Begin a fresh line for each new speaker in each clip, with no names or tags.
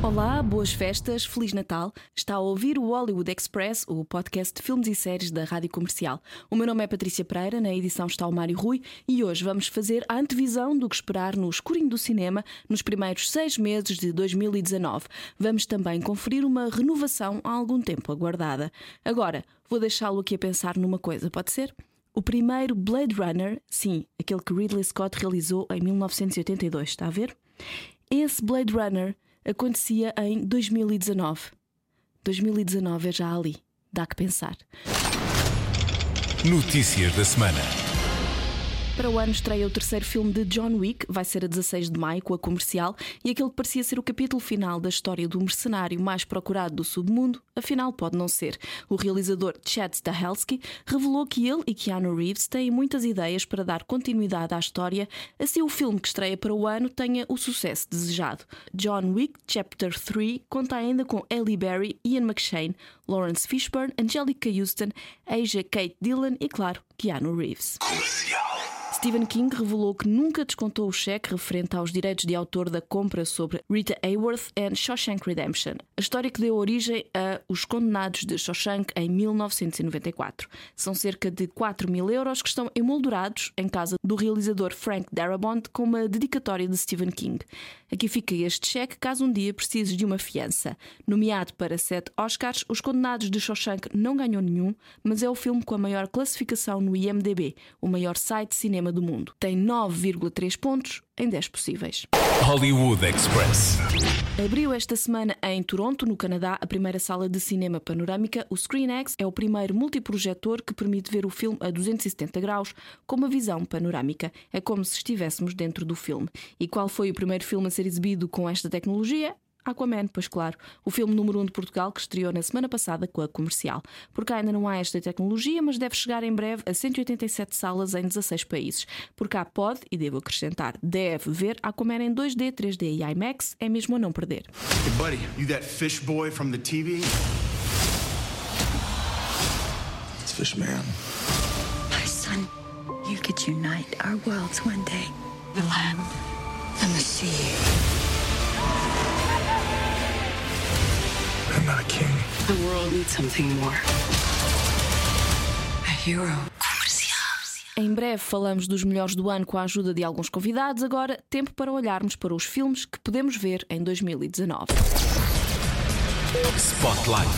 Olá, boas festas, Feliz Natal. Está a ouvir o Hollywood Express, o podcast de filmes e séries da Rádio Comercial. O meu nome é Patrícia Pereira, na edição está o Mário Rui e hoje vamos fazer a antevisão do que esperar no escurinho do cinema nos primeiros seis meses de 2019. Vamos também conferir uma renovação há algum tempo aguardada. Agora, vou deixá-lo aqui a pensar numa coisa, pode ser? O primeiro Blade Runner, sim, aquele que Ridley Scott realizou em 1982, está a ver? Esse Blade Runner acontecia em 2019. 2019 é já ali. Dá que pensar.
Notícias da semana.
Para o ano estreia o terceiro filme de John Wick, vai ser a 16 de maio com a comercial, e aquele que parecia ser o capítulo final da história do mercenário mais procurado do submundo, afinal pode não ser. O realizador Chad Stahelski revelou que ele e Keanu Reeves têm muitas ideias para dar continuidade à história, assim o filme que estreia para o ano tenha o sucesso desejado. John Wick Chapter 3 conta ainda com Ellie Berry, Ian McShane, Lawrence Fishburne, Angelica Houston, Asia Kate Dillon e, claro, Keanu Reeves. Stephen King revelou que nunca descontou o cheque referente aos direitos de autor da compra sobre Rita Hayworth e Shawshank Redemption, a história que deu origem a Os Condenados de Shawshank em 1994. São cerca de 4 mil euros que estão emoldurados em casa do realizador Frank Darabont com uma dedicatória de Stephen King. Aqui fica este cheque caso um dia precises de uma fiança. Nomeado para sete Oscars, Os Condenados de Shawshank não ganhou nenhum, mas é o filme com a maior classificação no IMDb, o maior site de cinema do mundo. Tem 9,3 pontos em 10 possíveis.
Hollywood Express.
Abriu esta semana em Toronto, no Canadá, a primeira sala de cinema panorâmica. O ScreenX é o primeiro multiprojetor que permite ver o filme a 270 graus com uma visão panorâmica. É como se estivéssemos dentro do filme. E qual foi o primeiro filme a ser exibido com esta tecnologia? Aquaman, pois claro, o filme número 1 um de Portugal que estreou na semana passada com a comercial. Por cá ainda não há esta tecnologia, mas deve chegar em breve a 187 salas em 16 países. Por cá pode, e devo acrescentar, deve ver Aquaman em 2D, 3D e IMAX, é mesmo a não perder.
Hey, buddy, you that fish boy from the TV? It's Fish Man.
My son, you could unite our worlds one day. The land and the sea.
Not a king.
The world needs something more. A hero.
Em breve falamos dos melhores do ano com a ajuda de alguns convidados. Agora, tempo para olharmos para os filmes que podemos ver em 2019.
Spotlight.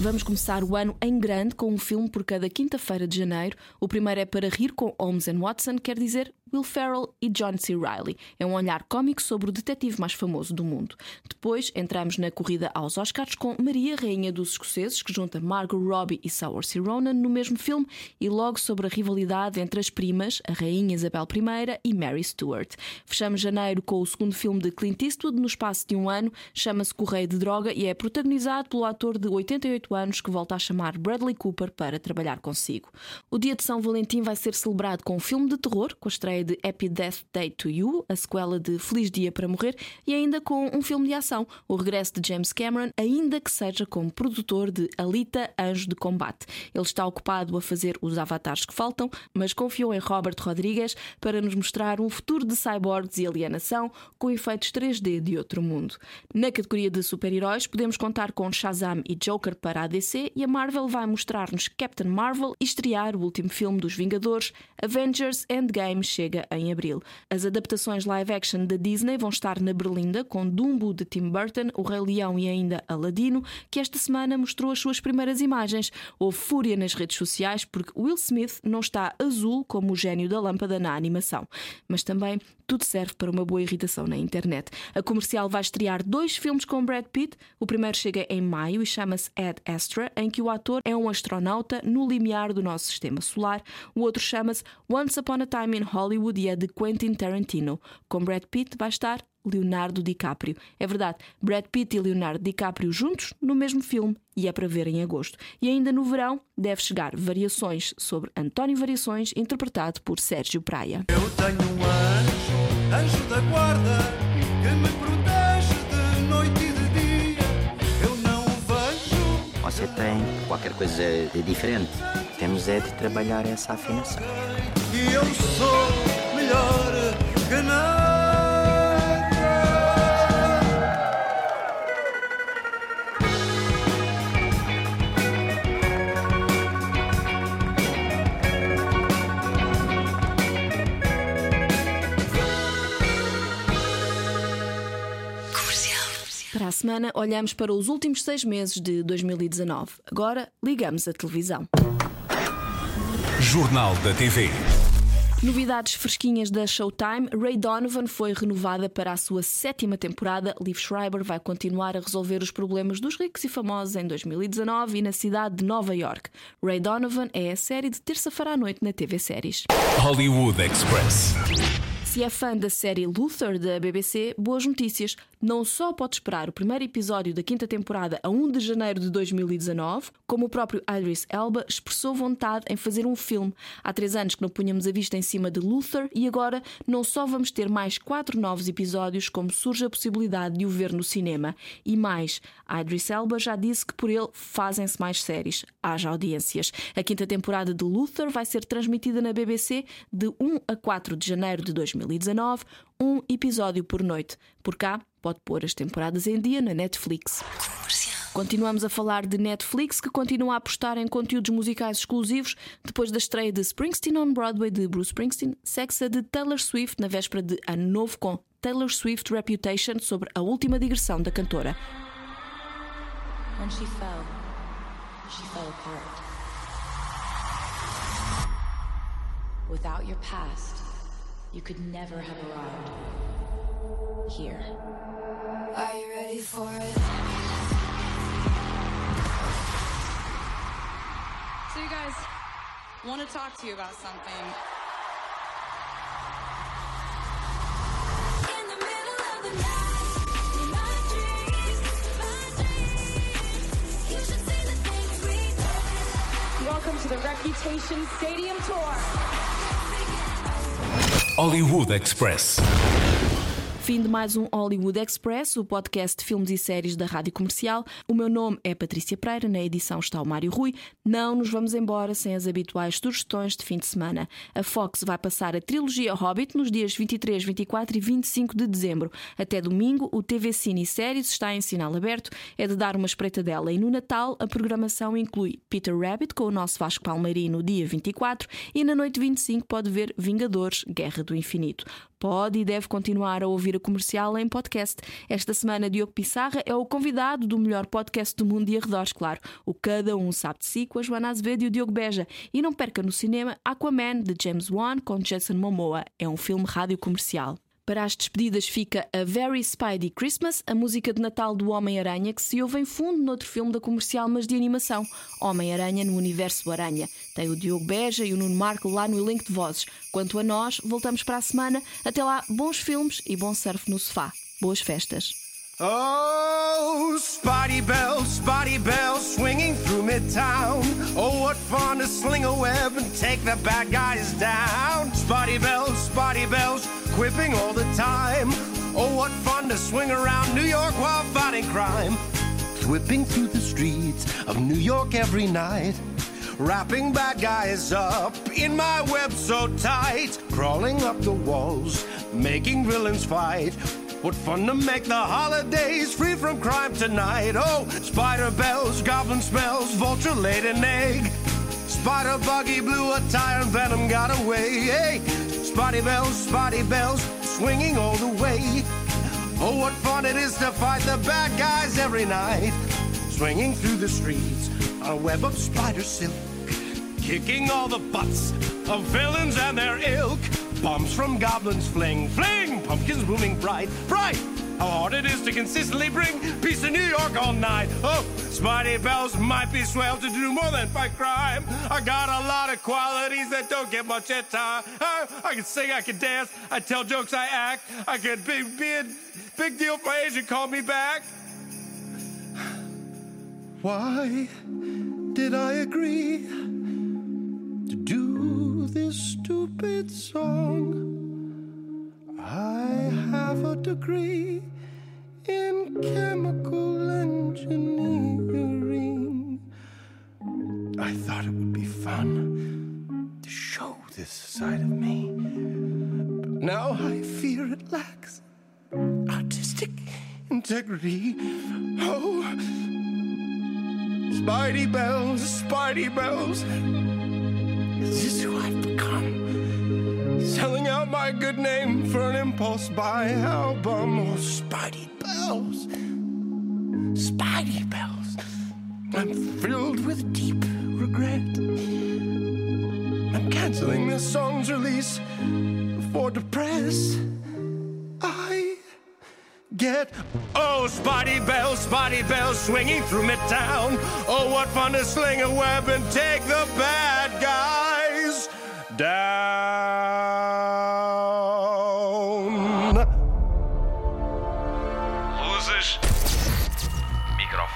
Vamos começar o ano em grande com um filme por cada quinta-feira de janeiro. O primeiro é para rir com Holmes and Watson, quer dizer Will Ferrell e John C. Reilly. É um olhar cómico sobre o detetive mais famoso do mundo. Depois entramos na corrida aos Oscars com Maria, Rainha dos Escoceses, que junta Margot Robbie e Saoirse Ronan no mesmo filme, e logo sobre a rivalidade entre as primas, a Rainha Isabel I e Mary Stuart. Fechamos janeiro com o segundo filme de Clint Eastwood no espaço de um ano, chama-se Correio de Droga e é protagonizado pelo ator de 88 anos que volta a chamar Bradley Cooper para trabalhar consigo. O dia de São Valentim vai ser celebrado com um filme de terror, com a estreia de Happy Death Day to You, a sequela de Feliz Dia para Morrer, e ainda com um filme de ação, o regresso de James Cameron, ainda que seja como produtor de Alita Anjo de Combate. Ele está ocupado a fazer os avatares que faltam, mas confiou em Robert Rodrigues para nos mostrar um futuro de cyborgs e alienação com efeitos 3D de outro mundo. Na categoria de super-heróis, podemos contar com Shazam e Joker para a DC e a Marvel vai mostrar-nos Captain Marvel e estrear o último filme dos Vingadores, Avengers Endgame chega em abril. As adaptações live action da Disney vão estar na Berlinda com Dumbo de Tim Burton, O Rei Leão e ainda Aladino, que esta semana mostrou as suas primeiras imagens. Houve fúria nas redes sociais porque Will Smith não está azul como o gênio da lâmpada na animação, mas também tudo serve para uma boa irritação na internet. A comercial vai estrear dois filmes com Brad Pitt. O primeiro chega em maio e chama-se Ad Astra, em que o ator é um astronauta no limiar do nosso sistema solar. O outro chama-se Once Upon a Time in Hollywood e é de Quentin Tarantino. Com Brad Pitt vai estar Leonardo DiCaprio. É verdade, Brad Pitt e Leonardo DiCaprio juntos no mesmo filme e é para ver em agosto. E ainda no verão deve chegar Variações sobre António Variações, interpretado por Sérgio Praia.
Eu tenho um anjo, anjo da guarda, que me protege de noite e de dia. Eu não o vejo,
você tem qualquer coisa de diferente. Temos é de trabalhar essa afinação.
E eu sou
semana, olhamos para os últimos seis meses de 2019. Agora, ligamos a televisão.
Jornal da TV.
Novidades fresquinhas da Showtime. Ray Donovan foi renovada para a sua sétima temporada. Liv Schreiber vai continuar a resolver os problemas dos ricos e famosos em 2019 e na cidade de Nova York. Ray Donovan é a série de terça-feira à noite na TV Séries.
Hollywood Express.
Se é fã da série Luther da BBC, boas notícias. Não só pode esperar o primeiro episódio da quinta temporada a 1 de janeiro de 2019, como o próprio Idris Elba expressou vontade em fazer um filme. Há três anos que não punhamos a vista em cima de Luther e agora não só vamos ter mais quatro novos episódios, como surge a possibilidade de o ver no cinema. E mais, Idris Elba já disse que por ele fazem-se mais séries. Haja audiências. A quinta temporada de Luther vai ser transmitida na BBC de 1 a 4 de janeiro de 2019, um episódio por noite. Por cá, pode pôr as temporadas em dia na Netflix. Continuamos a falar de Netflix, que continua a apostar em conteúdos musicais exclusivos. Depois da estreia de Springsteen on Broadway de Bruce Springsteen, segue-se a de Taylor Swift na véspera de Ano Novo com Taylor Swift Reputation sobre a última digressão da cantora.
When she fell, she fell apart. Without your past, you could never have arrived here.
Are you ready for it?
So, you guys, want to talk to you about something.
In the middle of the night, in my dreams, my dreams, you should see the things we do.
Welcome to the Reputation Stadium Tour.
Hollywood Express.
Fim de mais um Hollywood Express, o podcast de filmes e séries da Rádio Comercial. O meu nome é Patrícia Pereira, na edição está o Mário Rui. Não nos vamos embora sem as habituais sugestões de fim de semana. A Fox vai passar a trilogia Hobbit nos dias 23, 24 e 25 de dezembro. Até domingo, o TV Cine Séries está em sinal aberto, é de dar uma espreitadela. E no Natal, a programação inclui Peter Rabbit com o nosso Vasco Palmeirinho no dia 24 e na noite 25 pode ver Vingadores Guerra do Infinito. Pode e deve continuar a ouvir a comercial em podcast. Esta semana, Diogo Pissarra é o convidado do melhor podcast do mundo e arredores, claro. O Cada Um Sabe de Si com a Joana Azevedo e o Diogo Beja. E não perca no cinema Aquaman de James Wan com Jason Momoa. É um filme rádio comercial. Para as despedidas fica a Very Spidey Christmas, a música de Natal do Homem-Aranha, que se ouve em fundo noutro filme da comercial, mas de animação. Homem-Aranha no Universo Aranha. Tem o Diogo Beja e o Nuno Marco lá no elenco de vozes. Quanto a nós, voltamos para a semana. Até lá, bons filmes e bom surf no sofá. Boas festas.
Oh, Spotty Bells, Spotty Bells, swinging through Midtown. Oh, what fun to sling a web and take the bad guys down. Spotty Bells, Spotty Bells, quipping all the time. Oh, what fun to swing around New York while fighting crime. Whipping through the streets of New York every night. Wrapping bad guys up in my web so tight. Crawling up the walls, making villains fight. What fun to make the holidays free from crime tonight. Oh, spider bells, goblin smells, vulture laid an egg. Spider buggy blew a tire and venom got away. Hey, spotty bells, spotty bells, swinging all the way. Oh, what fun it is to fight the bad guys every night. Swinging through the streets on a web of spider silk. Kicking all the butts of villains and their ilk. Bombs from goblins fling, fling, pumpkins booming bright, bright. How hard it is to consistently bring peace to New York all night. Oh, Spidey Bells might be swell to do more than fight crime. I got a lot of qualities that don't get much at time. I, oh, I can sing, I can dance, I tell jokes, I act. I can be, be a big deal for agent, call me back. Why did I agree to do this stupid song? degree in chemical engineering. I thought it would be fun to show this side of me, but now I fear it lacks artistic integrity. Oh, Spidey bells, Spidey bells. Is this who I've become? Selling out my good name for an impulse buy album. Oh, Spidey Bells. Spidey Bells. I'm filled with deep regret. I'm canceling this song's release for the press. I get oh spotty bells, spotty bells swinging through midtown. Oh, what fun to sling a web and take the bad guys down.